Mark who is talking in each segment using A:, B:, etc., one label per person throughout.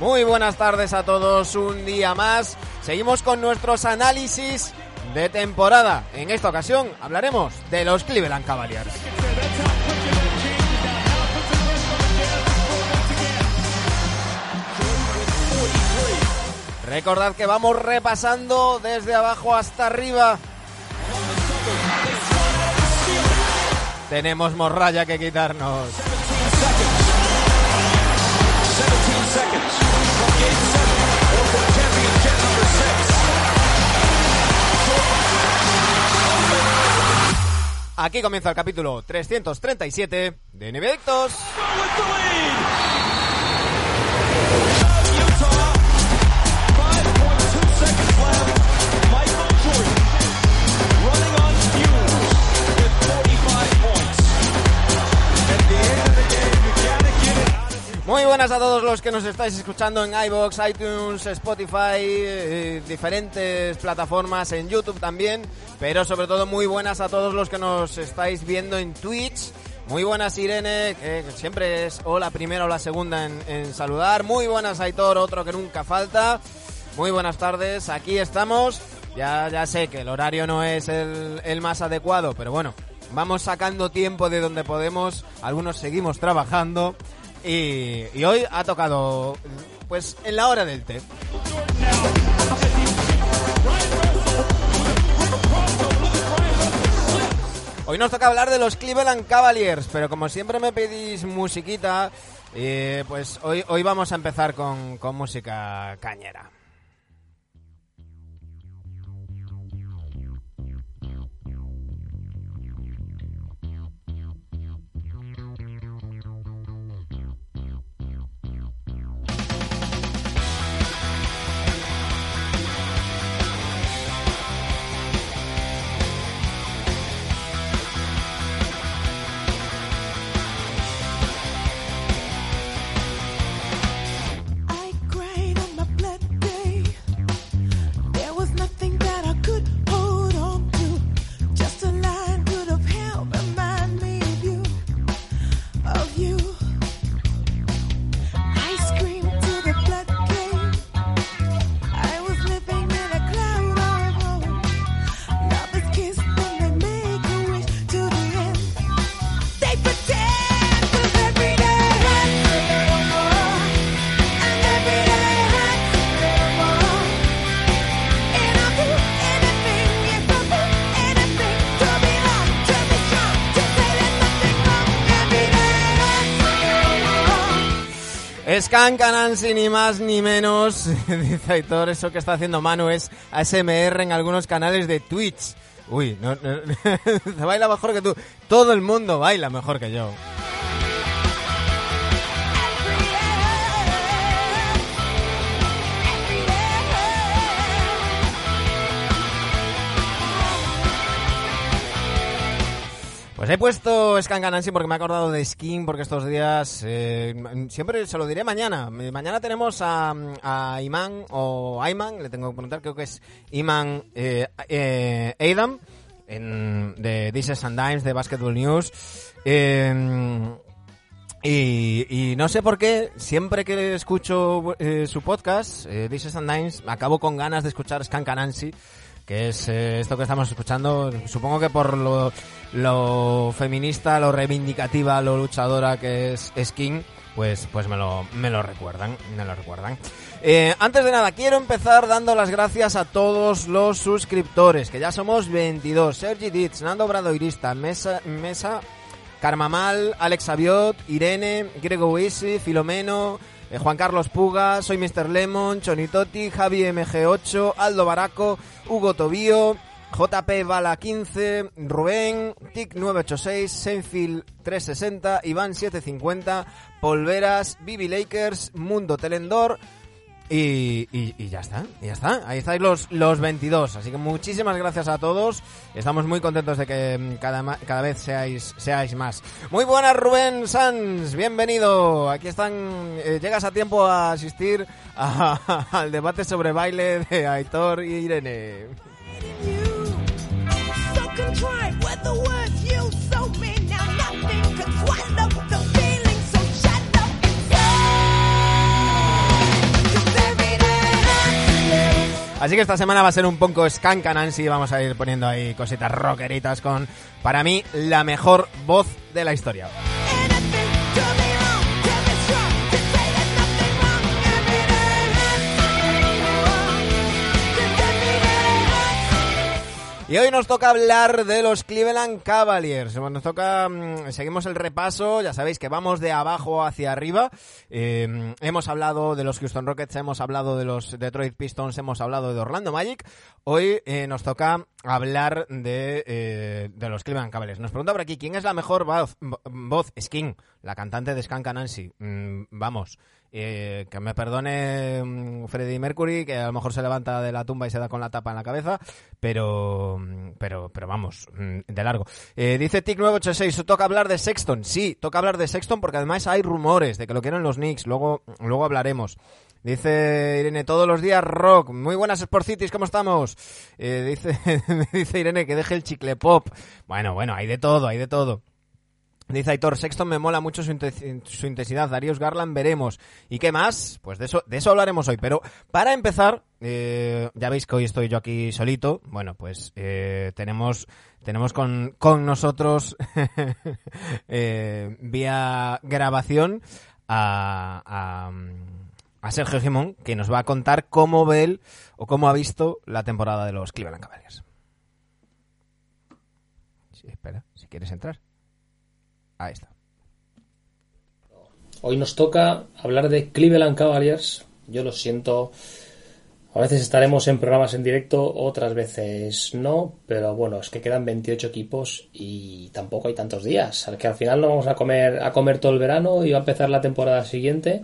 A: Muy buenas tardes a todos, un día más. Seguimos con nuestros análisis de temporada. En esta ocasión hablaremos de los Cleveland Cavaliers. Recordad que vamos repasando desde abajo hasta arriba. Tenemos morralla que quitarnos. Aquí comienza el capítulo 337 de Nevectos. Muy buenas a todos los que nos estáis escuchando en iBox, iTunes, Spotify, eh, diferentes plataformas, en YouTube también, pero sobre todo muy buenas a todos los que nos estáis viendo en Twitch. Muy buenas Irene, que siempre es o la primera o la segunda en, saludar. Muy buenas Aitor, otro que nunca falta. Muy buenas tardes, aquí estamos. Ya, ya sé que el horario no es el más adecuado, pero bueno, vamos sacando tiempo de donde podemos. Algunos seguimos trabajando. Y, hoy ha tocado, pues, en la hora del té. Hoy nos toca hablar de los Cleveland Cavaliers, pero como siempre me pedís musiquita, eh, pues hoy, hoy vamos a empezar con, con música cañera.
B: Day
A: Skank Anansi, ni más ni menos, dice Aitor, eso que está haciendo Manu es ASMR en algunos canales de Twitch. Uy, no, no, se baila mejor que tú. Todo el mundo baila mejor que yo. He puesto Anansi porque me he acordado de Skin, porque estos días, eh, siempre se lo diré mañana. Eh, Mañana tenemos a, a Iman o Ayman, le tengo que preguntar, creo que es Iman eh, eh, Adam, en, de is and Dimes, de Basketball News. Eh, y, no sé por qué, siempre que escucho eh, su podcast, is and Dimes, acabo con ganas de escuchar Skank Anansi que es eh, esto que estamos escuchando, supongo que por lo, lo feminista, lo reivindicativa, lo luchadora que es Skin, pues, pues me lo, me lo recuerdan, me lo recuerdan. Eh, antes de nada, quiero empezar dando las gracias a todos los suscriptores, que ya somos 22. Sergi Ditz, Nando Bradoirista, Mesa, Mesa, Carmamal, Alex Aviot, Irene, Grego Wisi, Filomeno, eh, Juan Carlos Puga, Soy Mr. Lemon, Chonitotti, Javi MG8, Aldo Baraco, Hugo Tobío, JP Bala 15, Rubén, Tic 986, Seinfeld 360, Iván 750, Polveras, Bibi Lakers, Mundo Telendor y, y, y ya está, ya está. Ahí estáis los, los 22. Así que muchísimas gracias a todos. Estamos muy contentos de que mm, cada, cada vez seáis, seáis más. Muy buenas, Rubén Sanz. Bienvenido. Aquí están. eh, llegas a tiempo a asistir a- al debate sobre baile de Aitor y Irene. Así que esta semana va a ser un poco Skank Nancy. Vamos a ir poniendo ahí cositas rockeritas con, para mí, la mejor voz de la historia. Y hoy nos toca hablar de los Cleveland Cavaliers. Nos toca, mm, seguimos el repaso, ya sabéis que vamos de abajo hacia arriba. Eh, hemos hablado de los Houston Rockets, hemos hablado de los Detroit Pistons, hemos hablado de Orlando Magic. Hoy eh, nos toca hablar de, eh, de los Cleveland Cavaliers. Nos pregunta por aquí, ¿quién es la mejor voz? voz? Skin, la cantante de Skank Nancy. Mm, vamos. Que me perdone mm, Freddie Mercury, que a lo mejor se levanta de la tumba y se da con la tapa en la cabeza, pero mm, pero pero vamos, mm, de largo. Eh, dice Tic986, toca hablar de Sexton. Sí, toca hablar de Sexton porque además hay rumores de que lo quieren los Knicks, luego luego hablaremos. Dice Irene, todos los días rock. Muy buenas Sportcities, ¿cómo estamos? Eh, dice, dice Irene que deje el chicle pop. Bueno, bueno, hay de todo, hay de todo. Dice Aitor, Sexton me mola mucho su, inte- su intensidad. Darius Garland veremos. ¿Y qué más? Pues de eso, de eso hablaremos hoy. Pero para empezar, eh, ya veis que hoy estoy yo aquí solito. Bueno, pues eh, tenemos, tenemos con, con nosotros eh, vía grabación a, a, a Sergio Gimón, que nos va a contar cómo ve él o cómo ha visto la temporada de los Cleveland Cavaliers. Sí, espera, si quieres entrar.
C: Hoy nos toca hablar de Cleveland Cavaliers. Yo lo siento. A veces estaremos en programas en directo, otras veces no, pero bueno, es que quedan 28 equipos y tampoco hay tantos días. Al que al final no vamos a comer a comer todo el verano y va a empezar la temporada siguiente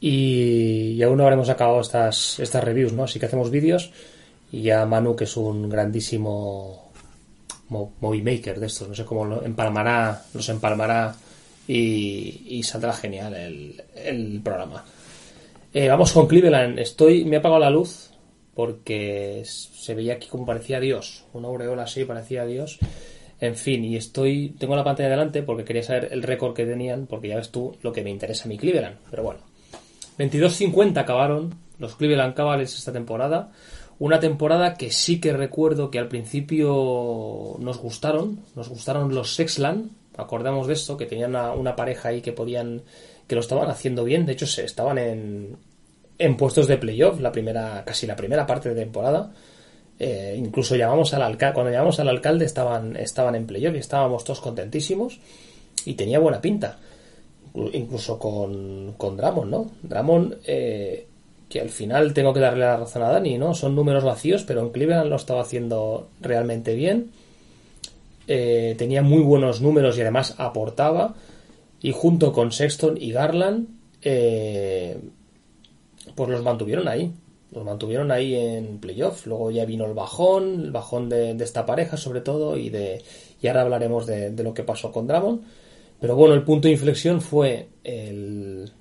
C: y, aún no habremos acabado estas estas reviews, ¿no? Así que hacemos vídeos y ya Manu, que es un grandísimo mo- movie maker de estos, no sé cómo lo empalmará, los empalmará y, saldrá genial el, el programa. Eh, vamos con Cleveland. Estoy, me ha apagado la luz porque se veía aquí como parecía Dios, una aureola así parecía Dios. En fin, y estoy, tengo la pantalla delante porque quería saber el récord que tenían, porque ya ves tú lo que me interesa a mi Cleveland. Pero bueno, 22-50 acabaron los Cleveland Cavaliers esta temporada. Una temporada que sí que recuerdo que al principio nos gustaron, nos gustaron los Sexland, acordamos de esto, que tenían una, pareja ahí que podían, que lo estaban haciendo bien, de hecho se estaban en, en puestos de playoff la primera, casi la primera parte de temporada. Eh, incluso llamamos al alcalde, cuando llamamos al alcalde estaban, estaban en playoff y estábamos todos contentísimos y tenía buena pinta. Inclu- Incluso con, con Dramon, ¿no? Dramon, eh, que al final tengo que darle la razón a Dani, ¿no? Son números vacíos, pero en Cleveland lo estaba haciendo realmente bien. Eh, tenía muy buenos números y además aportaba. Y junto con Sexton y Garland, eh, pues los mantuvieron ahí. Los mantuvieron ahí en playoff. Luego ya vino el bajón, el bajón de, esta pareja sobre todo, y de y ahora hablaremos de, de lo que pasó con Dramon. Pero bueno, el punto de inflexión fue el,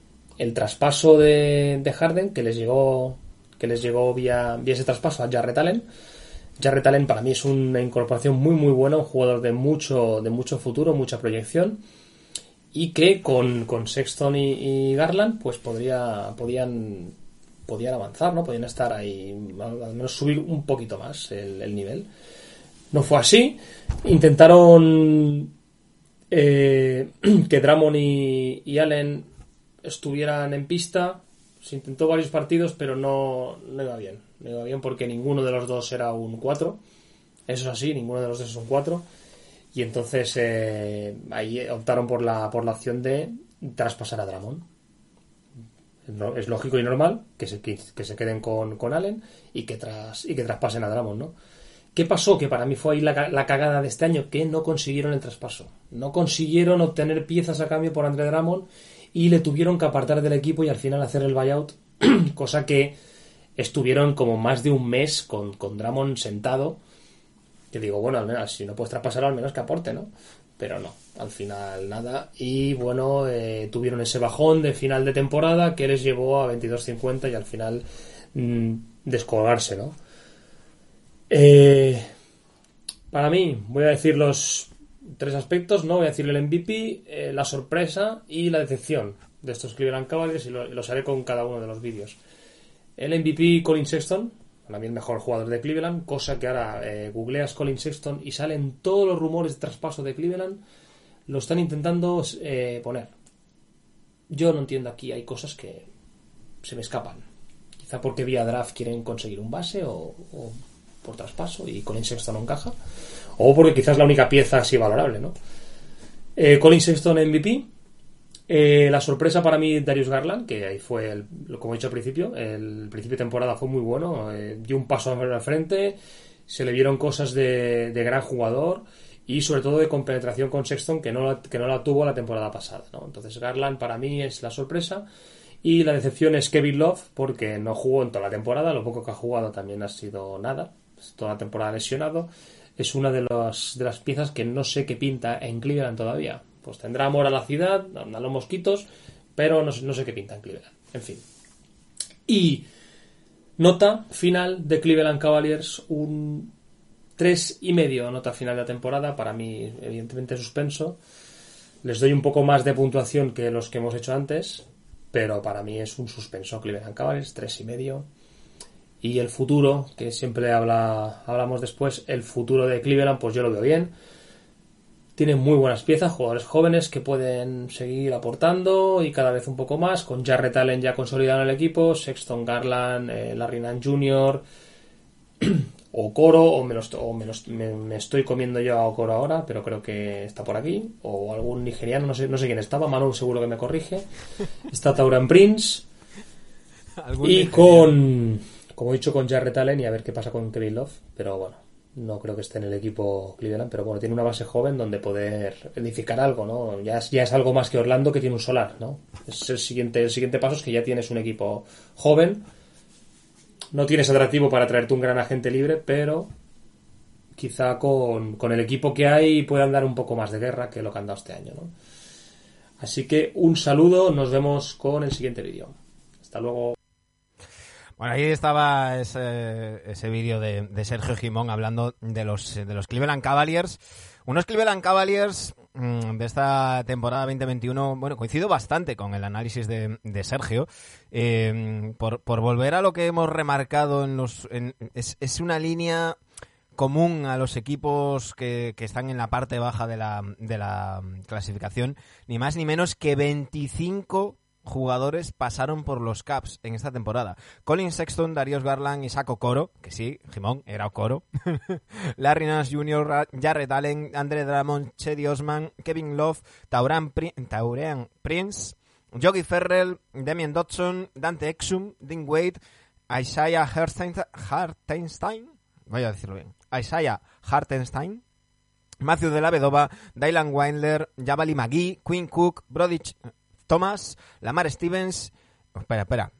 C: el traspaso de, de Harden que les llegó que les llegó vía, vía ese traspaso a Jarrett Allen. Allen para mí es una incorporación muy muy buena, un jugador de mucho, de mucho futuro, mucha proyección y que con, con Sexton y, Garland pues podría podían podían avanzar, ¿no? Podían estar ahí, al menos subir un poquito más el, el nivel. No fue así. Intentaron eh, que Dramon y Allen estuvieran en pista. Se intentó varios partidos, pero no, no iba bien. No iba bien porque ninguno de los dos era un 4. Eso es así, ninguno de los dos es un 4. Y entonces eh, ahí optaron por la, por la opción de traspasar a Dramon. No- Es lógico y normal que se, que, se queden con, con Allen y que, tras, y que traspasen a Dramon, ¿no? ¿Qué pasó? Que para mí fue ahí la, la cagada de este año, que no consiguieron el traspaso. No consiguieron obtener piezas a cambio por André Drummond y le tuvieron que apartar del equipo y al final hacer el buyout, cosa que estuvieron como más de un mes con, con Drummond sentado. Que digo, bueno, al menos si no puedes traspasarlo, al menos que aporte, ¿no? Pero no, al final nada. Y bueno, eh, tuvieron ese bajón de final de temporada que les llevó a 22-50 y al final mm, descolgarse, ¿no? Eh, para mí, voy a decir los tres aspectos, ¿no? Voy a decir el MVP, eh, la sorpresa y la decepción de estos Cleveland Cavaliers y lo- los haré con cada uno de los vídeos. El MVP Colin Sexton, Para mí el mejor jugador de Cleveland, cosa que ahora eh, googleas Colin Sexton y salen todos los rumores de traspaso de Cleveland, lo están intentando eh, poner. Yo no entiendo aquí, hay cosas que se me escapan. Quizá porque vía draft quieren conseguir un base o, o por traspaso y Colin Sexton no encaja. O porque quizás la única pieza así valorable, ¿no? Eh, Colin Sexton MVP. Eh, la sorpresa para mí, Darius Garland, que ahí fue, el, como he dicho al principio, el principio de temporada fue muy bueno, eh, dio un paso al frente, se le vieron cosas de, de gran jugador y sobre todo de compenetración con Sexton que no, la, que no la tuvo la temporada pasada. ¿no? Entonces Garland para mí es la sorpresa y la decepción es Kevin Love porque no jugó en toda la temporada, lo poco que ha jugado también ha sido nada, toda la temporada lesionado. Es una de, las de las piezas que no sé qué pinta en Cleveland todavía. Pues tendrá amor a la ciudad, a los mosquitos, pero no, no sé qué pinta en Cleveland. En fin. Y nota final de Cleveland Cavaliers, un tres y medio nota final de la temporada. Para mí, evidentemente, suspenso. Les doy un poco más de puntuación que los que hemos hecho antes, pero para mí es un suspenso Cleveland Cavaliers, tres y medio. Y el futuro, que siempre habla, hablamos después, el futuro de Cleveland, pues yo lo veo bien. Tienen muy buenas piezas, jugadores jóvenes que pueden seguir aportando y cada vez un poco más, con Jarrett Allen ya consolidado en el equipo, Sexton Garland, eh, Larry Nance Jr., o Coro, o, me, lo o me, lo est- me- me estoy comiendo yo a Okoro ahora, pero creo que está por aquí, o algún nigeriano, no sé, no sé quién estaba, Manu seguro que me corrige. Está Tauran Prince, y
A: nigeriano.
C: con, como he dicho, con Jarrett Allen y a ver qué pasa con Kevin Love. Pero bueno, no creo que esté en el equipo Cleveland. Pero bueno, tiene una base joven donde poder edificar algo, ¿no? Ya es, ya es algo más que Orlando que tiene un solar, ¿no? Es el siguiente, el siguiente paso es que ya tienes un equipo joven. No tienes atractivo para traerte un gran agente libre, pero quizá con, con el equipo que hay puedan dar un poco más de guerra que lo que han dado este año, ¿no? Así que un saludo, nos vemos con el siguiente vídeo. Hasta luego.
A: Bueno, ahí estaba ese, ese vídeo de, Sergio Jimón hablando de los, de los Cleveland Cavaliers. Unos Cleveland Cavaliers mm, de esta temporada 2021, bueno, coincido bastante con el análisis de, de Sergio. Eh, por, por volver a lo que hemos remarcado en los... es, es una línea común a los equipos que, que están en la parte baja de la, de la clasificación, ni más ni menos que 25 jugadores pasaron por los Caps en esta temporada. Colin Sexton, Darius Garland, Isaac Okoro, que sí, Jimón, era Okoro, Larry Nance Jr., Jarrett Allen, Andre Drummond, Chedi Osman, Kevin Love, Tauran, Taurean Prince, Yogi Ferrell, Damian Dodson, Dante Exum, Dean Wade, Isaiah Hartenstein, voy a decirlo bien, Isaiah Hartenstein, Matthew de la Vedova, Dylan Windler, Javali McGee, Quinn Cook, Brody Ch- Thomas, Lamar Stevens, espera, espera,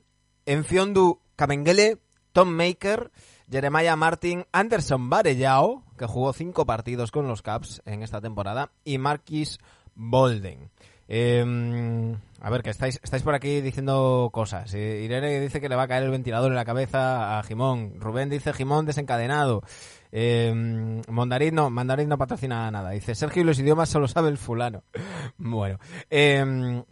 A: Enfiondu Kamengele, Tom Maker, Jeremiah Martin, Anderson Varellao, que jugó cinco partidos con los Caps en esta temporada, y Marquis Bolden. Eh, a ver, que estáis, estáis por aquí diciendo cosas. Eh, Irene dice que le va a caer el ventilador en la cabeza a Jimón. Rubén dice Jimón desencadenado. Eh, no, Mandarín no patrocina nada. Dice Sergio y los idiomas solo sabe el fulano. Bueno. Eh,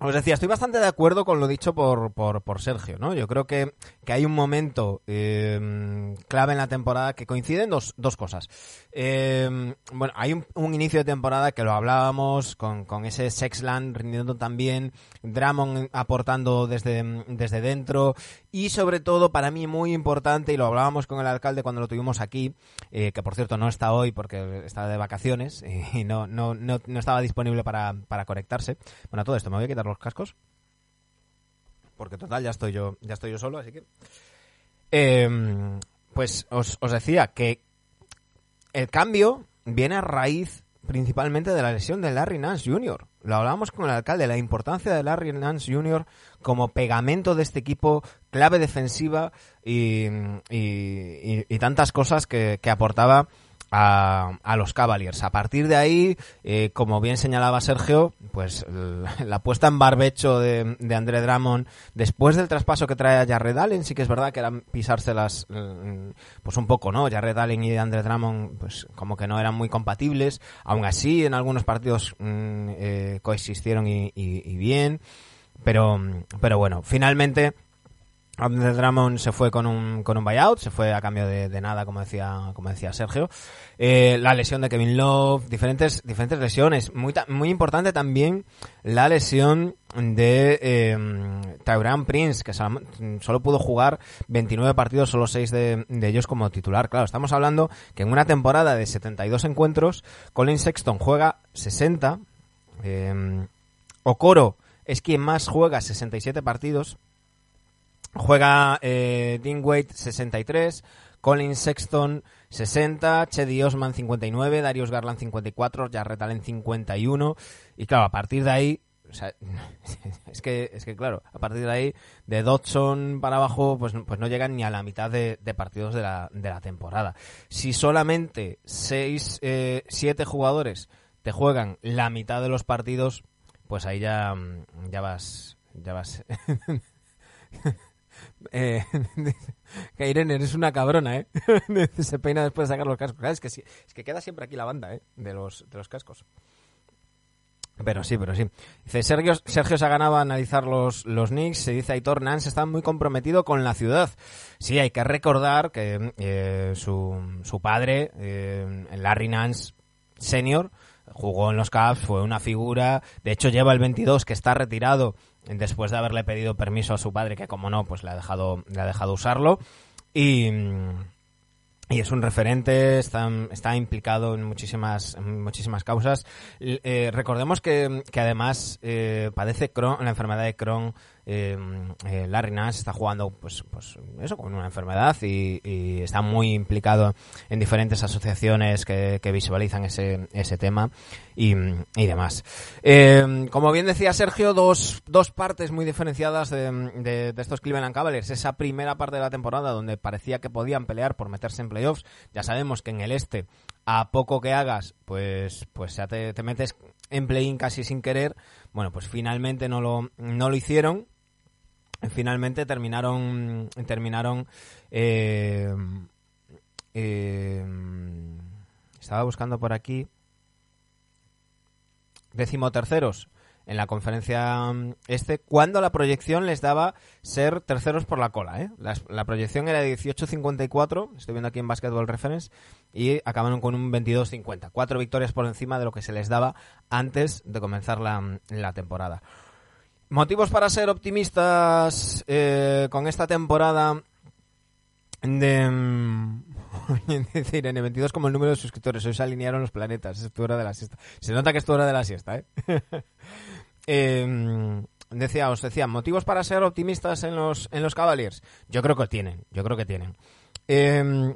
A: os decía, estoy bastante de acuerdo con lo dicho por, por, por Sergio, ¿no? Yo creo que, que hay un momento eh, clave en la temporada que coinciden dos, dos cosas. Eh, bueno, hay un, inicio de temporada que lo hablábamos con, con ese Sexland rindiendo también, Drummond aportando desde, desde dentro y sobre todo para mí muy importante, y lo hablábamos con el alcalde cuando lo tuvimos aquí, eh, que por cierto no está hoy porque está de vacaciones y no, no, no, no estaba disponible para, para conectarse. Bueno, todo esto me voy a quitar los cascos. Porque total, ya estoy yo, ya estoy yo solo, así que. Eh, pues os, os decía que el cambio viene a raíz principalmente de la lesión de Larry Nance Jr. Lo hablábamos con el alcalde, la importancia de Larry Nance Jr. como pegamento de este equipo, clave defensiva y, tantas cosas que aportaba a, los Cavaliers. A partir de ahí, eh, como bien señalaba Sergio, pues la puesta en barbecho de, de André Drummond, después del traspaso que trae a Jared Allen, sí que es verdad que eran pisárselas mm, pues un poco, ¿no? Jared Allen y André Drummond, pues como que no eran muy compatibles. Aún así, en algunos partidos mm, eh, coexistieron y, y- y bien. Pero, pero bueno, finalmente Andre Drummond se fue con un, con un buyout, se fue a cambio de, de nada, como decía, como decía Sergio. Eh, la lesión de Kevin Love, diferentes, diferentes lesiones. Muy, muy importante también la lesión de eh, Prince, que sol- solo pudo jugar 29 partidos, solo 6 de, de ellos como titular. Claro, estamos hablando que en una temporada de 72 encuentros, Colin Sexton juega 60, eh, Okoro es quien más juega 67 partidos, Juega eh, Wade 63, Colin Sexton 60, Chedi Osman 59, Darius Garland 54, Jarrett Allen 51 y claro, a partir de ahí o sea, es que es que claro, a partir de ahí de Dodson para abajo pues, pues no llegan ni a la mitad de, partidos de la, de la temporada. Si solamente 6 eh, 7 jugadores te juegan la mitad de los partidos, pues ahí ya ya vas ya vas eh, que Irene, eres una cabrona, ¿eh? Se peina después de sacar los cascos. Claro, Es que, es que queda siempre aquí la banda, ¿eh? De los, de los cascos. Pero sí, pero sí. Dice, Sergio, Sergio se ha ganado analizar los, los Knicks. Se dice, Aitor Nance está muy comprometido con la ciudad. Sí, hay que recordar que eh, su, su padre, eh, Larry Nance Senior, jugó en los Cavs, fue una figura. De hecho, lleva el 22 que está retirado después de haberle pedido permiso a su padre, que como no, pues le ha dejado, le ha dejado usarlo. Y, y es un referente, está, está implicado en muchísimas, en muchísimas causas. Eh, recordemos que, que además eh, padece Crohn, la enfermedad de Crohn. Eh, eh, Larry Nance está jugando, pues, pues eso, con una enfermedad y, está muy implicado en diferentes asociaciones que, que visualizan ese, ese tema y, y demás. Eh, como bien decía Sergio, dos, dos partes muy diferenciadas de estos Cleveland Cavaliers. Esa primera parte de la temporada donde parecía que podían pelear por meterse en playoffs. Ya sabemos que en el este, a poco que hagas, pues, pues ya te, te metes en play-in casi sin querer. Bueno, pues finalmente no lo, no lo hicieron. Finalmente terminaron, terminaron, eh, eh, estaba buscando por aquí, decimoterceros en la conferencia mm, este, cuando la proyección les daba ser terceros por la cola. ¿eh? La proyección era de 18-54, estoy viendo aquí en Basketball Reference, y acabaron con un 22-50. Cuatro victorias por encima de lo que se les daba antes de comenzar la, la temporada. Motivos para ser optimistas eh, con esta temporada de... mm, Dice Irene, 22 como el número de suscriptores. Hoy se alinearon los planetas. Es tu hora de la siesta. Se nota que es tu hora de la siesta, ¿eh? Eh, decía, os decía, motivos para ser optimistas en los, en los Cavaliers. Yo creo que tienen, yo creo que tienen. Eh,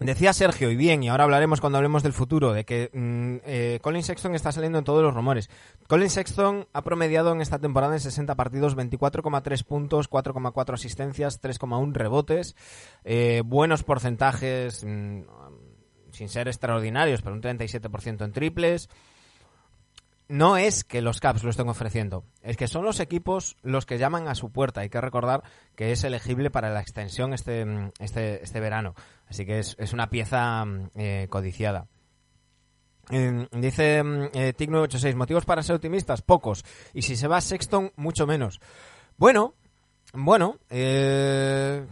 A: Decía Sergio, y bien, y ahora hablaremos cuando hablemos del futuro, de que mm, eh, Colin Sexton está saliendo en todos los rumores. Colin Sexton ha promediado en esta temporada en 60 partidos 24,3 puntos, 4,4 asistencias, 3,1 rebotes, eh, buenos porcentajes, mm, sin ser extraordinarios, pero un 37% en triples. No es que los Caps lo estén ofreciendo, es que son los equipos los que llaman a su puerta. Hay que recordar que es elegible para la extensión este, mm, este, este verano. Así que es, es una pieza mm, eh, codiciada. Eh, dice mm, eh, TIC986, motivos para ser optimistas, pocos. Y si se va Sexton, mucho menos. Bueno, bueno, eh,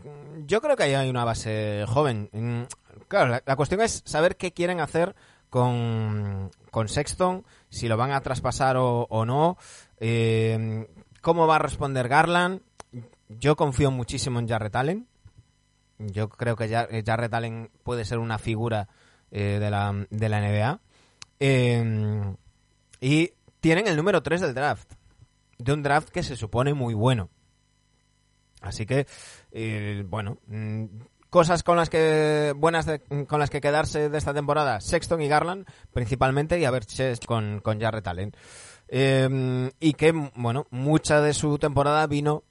A: yo creo que ahí hay una base joven. Claro, la, la cuestión es saber qué quieren hacer con, con Sexton, si lo van a traspasar o, o no, eh, cómo va a responder Garland. Yo confío muchísimo en Jarrett Allen. Yo creo que eh, Jarrett Allen puede ser una figura eh, de, la, de la NBA. Y tienen el número 3 del draft. De un draft que se supone muy bueno. Así que, bueno, mm, cosas con las que buenas con las que quedarse de esta temporada, Sexton y Garland principalmente y a ver con, con Jarrett Allen. Eh, y que, bueno, mucha de su temporada vino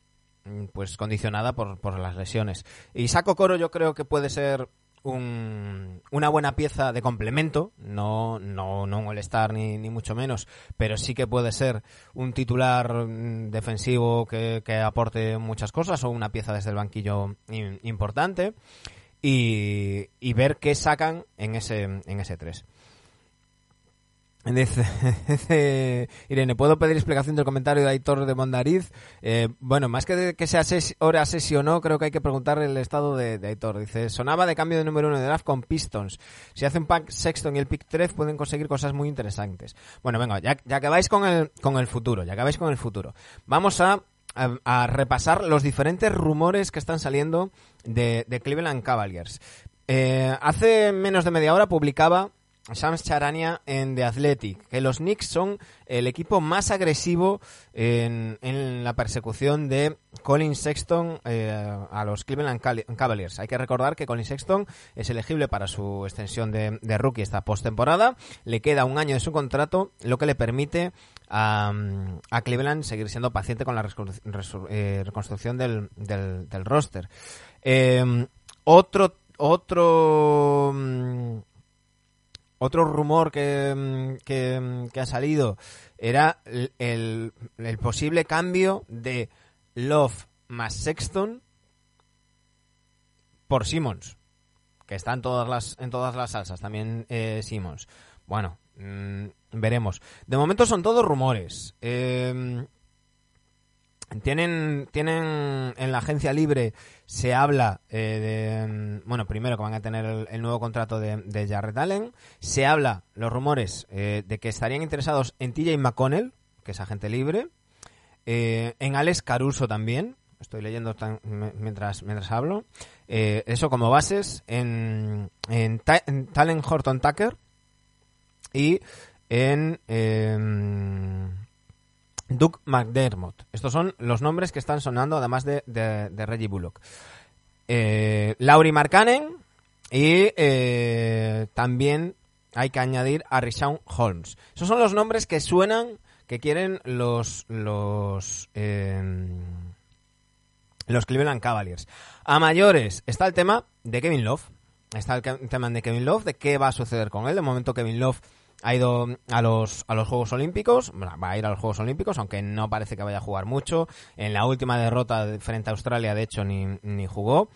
A: mm, pues condicionada por, por las lesiones. Y Saco Coro yo creo que puede ser un- una buena pieza de complemento, no, no, no un all-star ni, ni mucho menos, pero sí que puede ser un titular mm, defensivo que, que aporte muchas cosas o una pieza desde el banquillo im- importante y, y ver qué sacan en ese, en ese 3. Dice, Irene, ¿puedo pedir explicación del comentario de Aitor de Mondariz? Eh, bueno, más que de que sea ses hora sesi o no, creo que hay que preguntar el estado de, de Aitor. Dice, sonaba de cambio de número uno de draft con Pistons. Si hace un pack Sexton y el pick 3 pueden conseguir cosas muy interesantes. Bueno, venga, ya, ya que vais con el, con el futuro, ya que vais con el futuro. Vamos a, a, a repasar los diferentes rumores que están saliendo de, de Cleveland Cavaliers. Eh, hace menos de media hora publicaba Shams Charania en The Athletic, que los Knicks son el equipo más agresivo en, en la persecución de Colin Sexton eh, a los Cleveland Cavaliers. Hay que recordar que Colin Sexton es elegible para su extensión de, rookie esta postemporada. Le queda un año de su contrato, lo que le permite a, Cleveland seguir siendo paciente con la eh, reconstrucción del roster. Eh, otro otro mm, otro rumor que, mm, que, mm, que ha salido era el, posible cambio de Love más Sexton por Simmons, que está en todas las, en todas las salsas, también eh, Simmons. Bueno, mm, veremos. De momento son todos rumores. Eh, tienen, tienen en la agencia libre se habla eh, de mm, bueno primero que van a tener el, nuevo contrato de, de Jarrett Allen. Se habla los rumores eh, de que estarían interesados en TJ McConnell que es agente libre. Eh, en Alex Caruso también estoy leyendo mientras mientras hablo. Eso como bases en en, Ta- en Talen Horton Tucker y en Doug McDermott. Estos son los nombres que están sonando, además de, Reggie Bullock. Eh, Laurie Markkanen y eh, también hay que añadir a Rishawn Holmes. Esos son los nombres que suenan, que quieren los los em, los Cleveland Cavaliers. A mayores está el tema de Kevin Love. Está el tema de Kevin Love, de qué va a suceder con él. De momento Kevin Love ha ido a los, a los Juegos Olímpicos, va a ir a los Juegos Olímpicos, aunque no parece que vaya a jugar mucho. En la última derrota de- frente a Australia, de hecho, ni, ni jugó.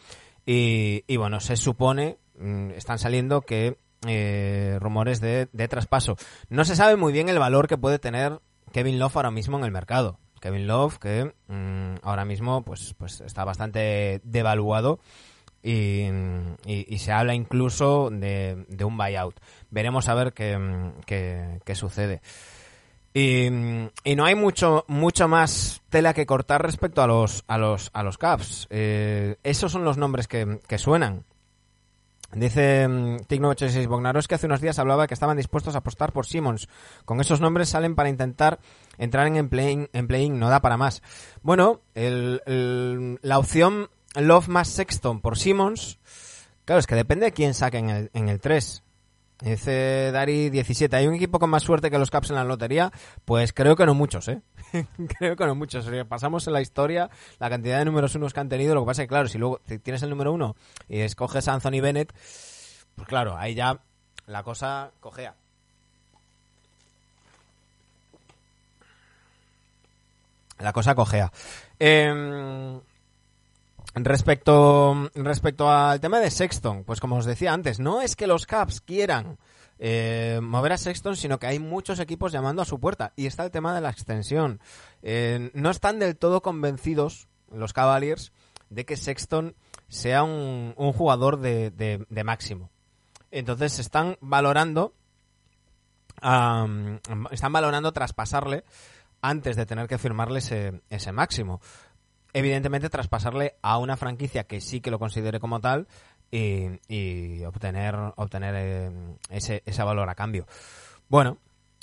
A: Y, y bueno, se supone, mm, están saliendo que eh, rumores de, de traspaso. No se sabe muy bien el valor que puede tener Kevin Love ahora mismo en el mercado. Kevin Love, que mm, ahora mismo pues, pues está bastante devaluado y, se habla incluso de, de un buyout. Veremos a ver qué, qué- qué sucede. Y, y no hay mucho mucho más tela que cortar respecto a los a los a los Caps. Eh, esos son los nombres que, que suenan. Dice mm, Tig986 Bognaros que hace unos días hablaba que estaban dispuestos a apostar por Simmons. Con esos nombres salen para intentar entrar en play-in, en play-in, no da para más. Bueno, el- la opción Love más Sexton por Simmons, claro, es que depende de quién saque en el, en el 3. Dice Dari 17, ¿hay un equipo con más suerte que los Caps en la lotería? Pues creo que no muchos, ¿eh? creo que no muchos. Pasamos en la historia la cantidad de números unos que han tenido, lo que pasa es que, claro, si luego tienes el número uno y escoges a Anthony Bennett, pues claro, ahí ya la cosa cojea. La cosa cojea. Em, respecto, respecto al tema de Sexton, pues como os decía antes, no es que los Caps quieran eh, mover a Sexton, sino que hay muchos equipos llamando a su puerta. Y está el tema de la extensión. Eh, no están del todo convencidos los Cavaliers de que Sexton sea un, un jugador de, de- máximo. Entonces están valorando están valorando traspasarle antes de tener que firmarle ese, ese máximo. Evidentemente traspasarle a una franquicia que sí que lo considere como tal y, obtener, obtener eh, ese, ese valor a cambio. Bueno,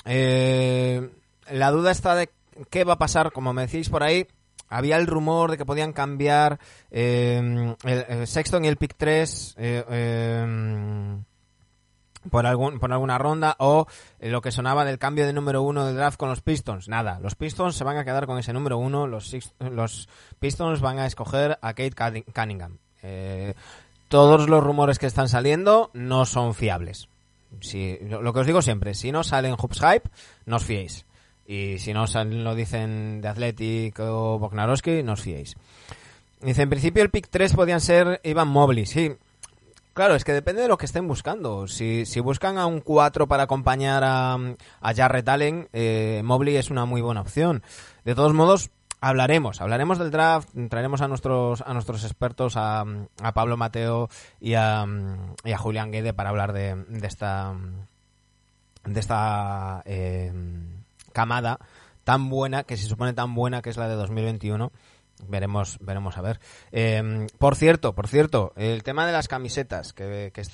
A: eh, la duda está de qué va a pasar, como me decís por ahí, había el rumor de que podían cambiar eh, el, el Sexton y el pick 3 eh, eh, por, algún, por alguna ronda o eh, lo que sonaba del cambio de número uno del draft con los Pistons. Nada, los Pistons se van a quedar con ese número uno, los, los Pistons van a escoger a Kate Cunning- Cunningham. Eh, todos los rumores que están saliendo no son fiables. Si, lo que os digo siempre, si no salen Hoops Hype, no os fiéis. Y si no salen- lo dicen de Athletic o Bognarowski, no os fiéis. Dice, en principio el pick 3 podían ser Ivan Mobley, sí. Claro, es que depende de lo que estén buscando. Si, si buscan a un 4 para acompañar a, a Jarrett Allen, eh, Mobley es una muy buena opción. De todos modos, hablaremos, hablaremos del draft, traeremos a nuestros, a nuestros expertos, a, a Pablo Mateo y a, a Julián Guede para hablar de, de esta, de esta eh, camada tan buena, que se supone tan buena que es la de 2021. Veremos, veremos a ver. Eh, por cierto, por cierto, el tema de las camisetas, que, que,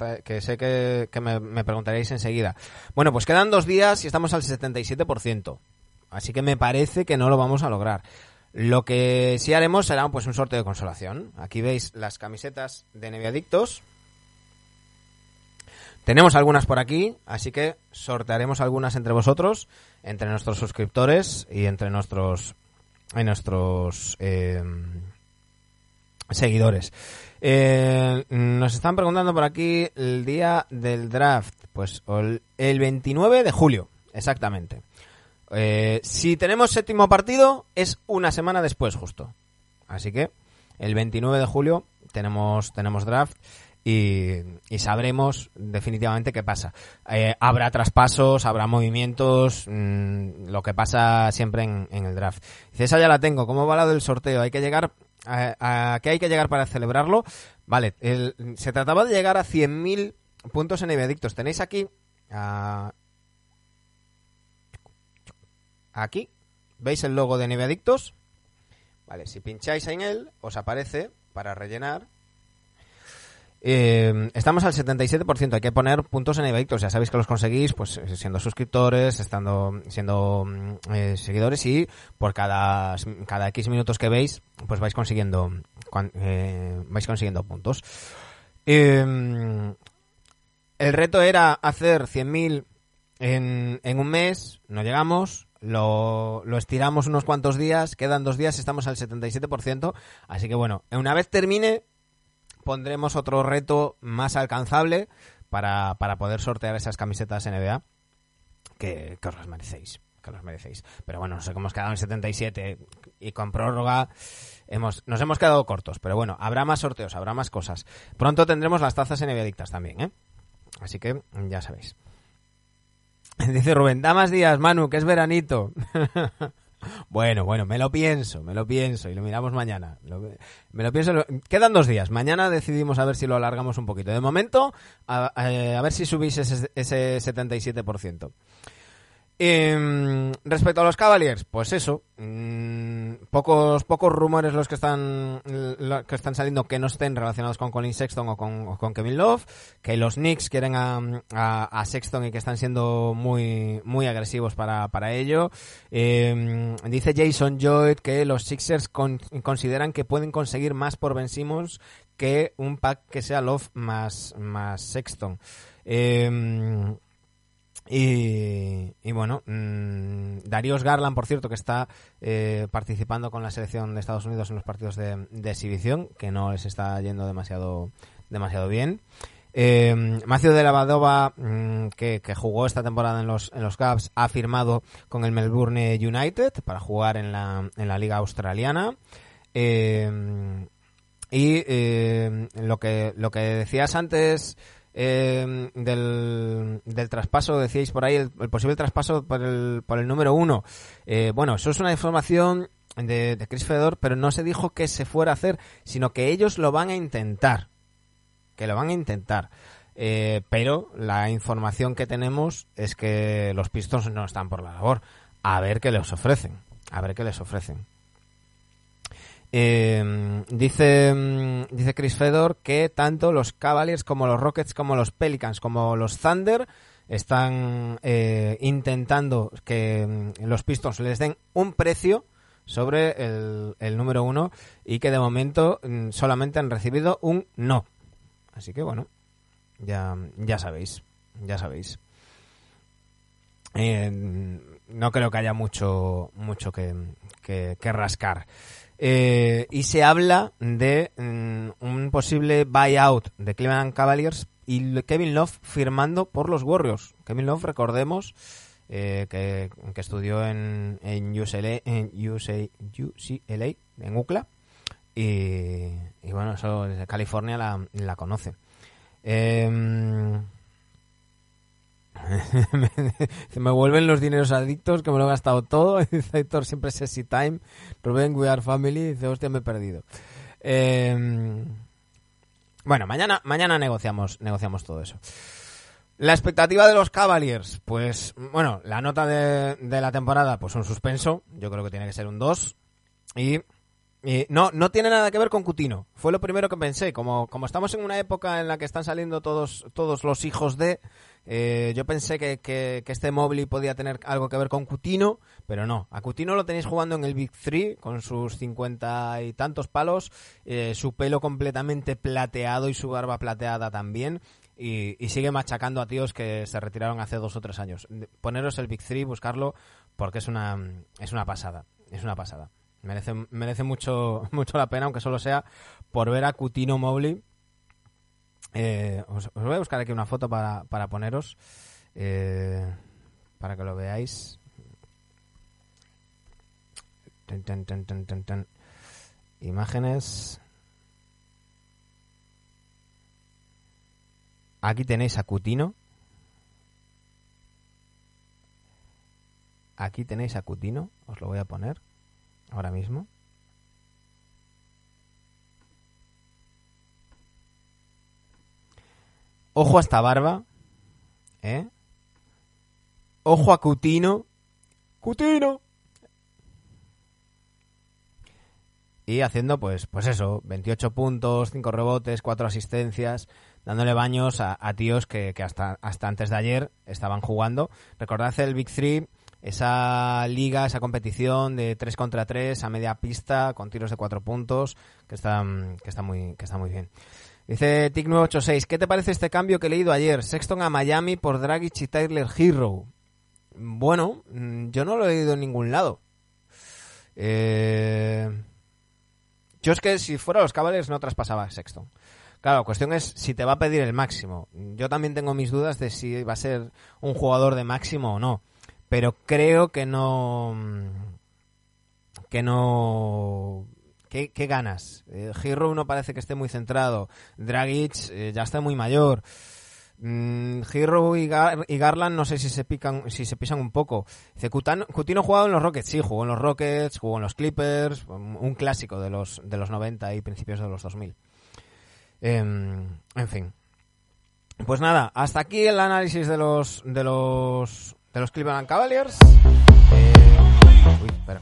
A: sé que, me preguntaréis enseguida. Bueno, pues quedan dos días y estamos al 77%. Así que me parece que no lo vamos a lograr. Lo que sí haremos será pues un sorteo de consolación. Aquí veis las camisetas de Neviadictos. Tenemos algunas por aquí, así que sortearemos algunas entre vosotros, entre nuestros suscriptores y entre nuestros, y nuestros eh, seguidores. Eh, nos están preguntando por aquí el día del draft. Pues el, el 29 de julio, exactamente. Eh, si tenemos séptimo partido, es una semana después, justo. Así que el 29 de julio tenemos, tenemos draft y, sabremos definitivamente qué pasa. Eh, habrá traspasos, habrá movimientos, mm, lo que pasa siempre en, el draft. Dice, esa ya la tengo. ¿Cómo va la del sorteo? Hay que llegar a, qué hay que llegar para celebrarlo. Vale, se trataba de llegar a 100.000 puntos en Adictos. Tenéis aquí aquí veis el logo de Adictos. Vale, si pincháis en él, os aparece para rellenar. Eh, estamos al 77%, hay que poner puntos en Adictos. Ya sabéis que los conseguís pues eh, siendo suscriptores, estando siendo mm, eh, seguidores y por cada cada X minutos que veis, pues vais consiguiendo eh, vais consiguiendo puntos. Eh, el reto era hacer 100.000 en, en un mes, no llegamos, lo, lo estiramos unos cuantos días, quedan dos días, estamos al 77%, así que bueno, una vez termine, pondremos otro reto más alcanzable para, para poder sortear esas camisetas NBA, que, que os las merecéis, que os las merecéis. Pero bueno, nos hemos quedado en 77 y con prórroga hemos, nos hemos quedado cortos, pero bueno, habrá más sorteos, habrá más cosas. Pronto tendremos las tazas NBA dictas también, ¿eh? Así que ya sabéis. Dice Rubén, da más días, Manu, que es veranito. bueno, bueno, me lo pienso, me lo pienso y lo miramos mañana. Me lo pienso. Quedan dos días. Mañana decidimos a ver si lo alargamos un poquito. De momento, a, a ver si subís ese, ese 77%. Em, respecto a los Cavaliers, pues eso, mm, pocos pocos rumores los que están que están saliendo que no estén relacionados con Colin Sexton o con, con Kevin Love, que los Knicks quieren a, a- Sexton y que están siendo muy muy agresivos para, para ello. Em, dice Jason Lloyd que los Sixers con- consideran que pueden conseguir más por Ben Simmons que un pack que sea Love más más Sexton. Em, y, y bueno, mm, Darius Garland, por cierto, que está eh, participando con la selección de Estados Unidos en los partidos de, exhibición, que no les está yendo demasiado, demasiado bien. Eh, Macio de la Badova, mm, que, que jugó esta temporada en los, en los Cavs, ha firmado con el Melbourne United para jugar en la, en la Liga Australiana. Eh, y eh, lo que lo que decías antes eh, del, del traspaso, decíais por ahí, el, posible traspaso por el, por el número uno. Eh, bueno, eso es una información de, de Chris Fedor, pero no se dijo que se fuera a hacer, sino que ellos lo van a intentar. Que lo van a intentar. Eh, pero la información que tenemos es que los Pistons no están por la labor. A ver qué les ofrecen. A ver qué les ofrecen. Eh, dice, mm, dice Chris Fedor que tanto los Cavaliers como los Rockets como los Pelicans como los Thunder están eh, intentando que mm, los Pistons les den un precio sobre el, número uno y que de momento solamente han recibido un no. Así que bueno, ya, ya sabéis, ya sabéis. No creo que haya mucho, mucho que- que rascar. Eh, y se habla de mm, un posible buyout de Cleveland Cavaliers y Kevin Love firmando por los Warriors. Kevin Love, recordemos, eh, que, que estudió en, en UCLA, en UCLA, y, bueno, eso desde California la, conoce. Se me vuelven los dineros adictos, que me lo he gastado todo. Dice Héctor, siempre sexy time. Rubén, we are family. Dice, hostia, me he perdido. Eh, bueno, mañana, mañana negociamos, negociamos todo eso. La expectativa de los Cavaliers, pues, bueno, la nota de, de la temporada, pues un suspenso. Yo creo que tiene que ser un 2. Y y no, no tiene nada que ver con Cutino. Fue lo primero que pensé. Como, como estamos en una época en la que están saliendo todos, todos los hijos de, eh, yo pensé que, que, este Mobley podía tener algo que ver con Cutino, pero no. A Cutino lo tenéis jugando en el Big Three con sus cincuenta y tantos palos, eh, su pelo completamente plateado y su barba plateada también. Y, y sigue machacando a tíos que se retiraron hace dos o tres años. Poneros el Big Three, buscarlo, porque es una, es una pasada. Es una pasada. Merece, merece mucho, mucho la pena, aunque solo sea por ver a Cutino Mobley. Eh, os, voy a buscar aquí una foto para, para poneros, eh, para que lo veáis. Imágenes. Aquí tenéis a Cutino. Aquí tenéis a Cutino, os lo voy a poner ahora mismo. Ojo a esta barba, ¿eh? Ojo a Cutino. Cutino. Y haciendo, pues, pues eso, 28 puntos, 5 rebotes, 4 asistencias, dándole baños a, tíos que, que hasta, hasta antes de ayer estaban jugando. Recordad el Big Three, esa liga, esa competición de 3 contra 3 a media pista con tiros de 4 puntos, que está, que muy, que está muy bien. Dice Tic986, ¿qué te parece este cambio que he leído ayer? Sexton a Miami por Dragic y Tyler Hero. Bueno, mm, yo no lo he leído en ningún lado. Eh... Yo es que si fuera los Cavaliers no traspasaba Sexton. Claro, la cuestión es si te va a pedir el máximo. Yo también tengo mis dudas de si va a ser un jugador de máximo o no. Pero creo que no. Que no. ¿Qué, ganas? Eh, no parece que esté muy centrado. Dragic eh, ya está muy mayor. Mm, y, Gar- y Garland no sé si se pican, si se pisan un poco. Dice, Cutano- Cutino jugado en los Rockets, sí, jugó en los Rockets, jugó en los Clippers, un clásico de los, de los 90 y principios de los 2000. Em, en fin. Pues nada, hasta aquí el análisis de los de los de los Cleveland Cavaliers. Eh, uy, espera,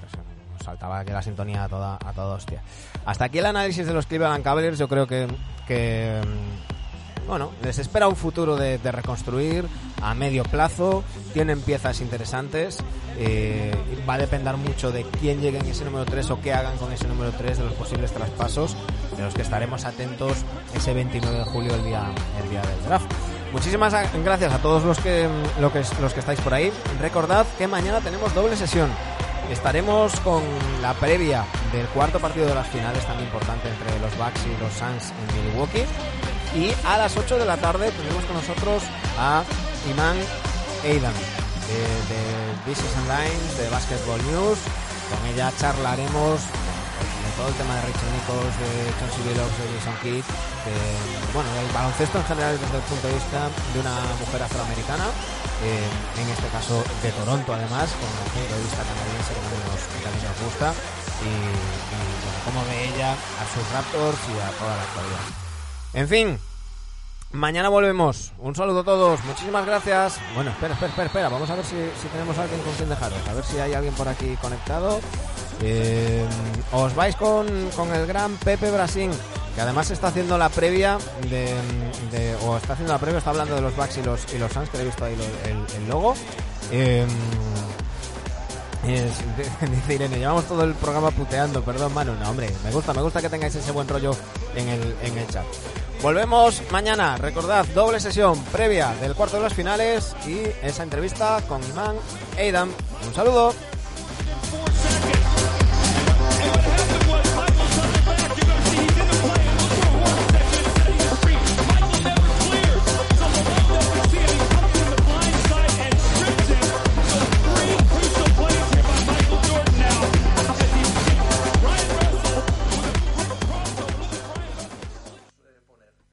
A: saltaba aquí la sintonía a toda a toda hostia. Hasta aquí el análisis de los Cleveland Cavaliers. Yo creo que que mm, bueno, les espera un futuro de, de reconstruir a medio plazo. Tienen piezas interesantes. eh, va a depender mucho de quién llegue en ese número 3 o qué hagan con ese número 3 de los posibles traspasos, de los que estaremos atentos ese 29 de julio, el día, el día del draft. Muchísimas gracias a todos los que, lo que, los que estáis por ahí. Recordad que mañana tenemos doble sesión. Estaremos con la previa del cuarto partido de las finales tan importante entre los Bucks y los Suns en Milwaukee. Y a las 8 de la tarde tendremos con nosotros a Iman Aidan de, de This is Lines, de Basketball News. Con ella charlaremos de todo el tema de Rachel Nichols, de Chauncey Billups, de Jason Kidd, de, bueno, del baloncesto en general desde el punto de vista de una mujer afroamericana, en este caso de Toronto además, con el punto de vista canadiense que también nos, gusta, y, y cómo ve ella a sus Raptors y a toda la actualidad. En fin, mañana volvemos. Un saludo a todos. Muchísimas gracias. Bueno, espera, espera, espera, espera. Vamos a ver si, tenemos alguien con quien dejaros. A ver si hay alguien por aquí conectado. Eh, os vais con, con el gran Pepe Brasín, que además está haciendo la previa de, o está haciendo la previa, está hablando de los Bucks y los, y los Suns, que he visto ahí lo- el, logo. Es- dice Irene, llevamos todo el programa puteando, perdón Manu, no hombre, me gusta, me gusta que tengáis ese buen rollo en el, en el chat. Volvemos mañana, recordad, doble sesión previa del cuarto de las finales y esa entrevista con Iman Aidan. Un saludo.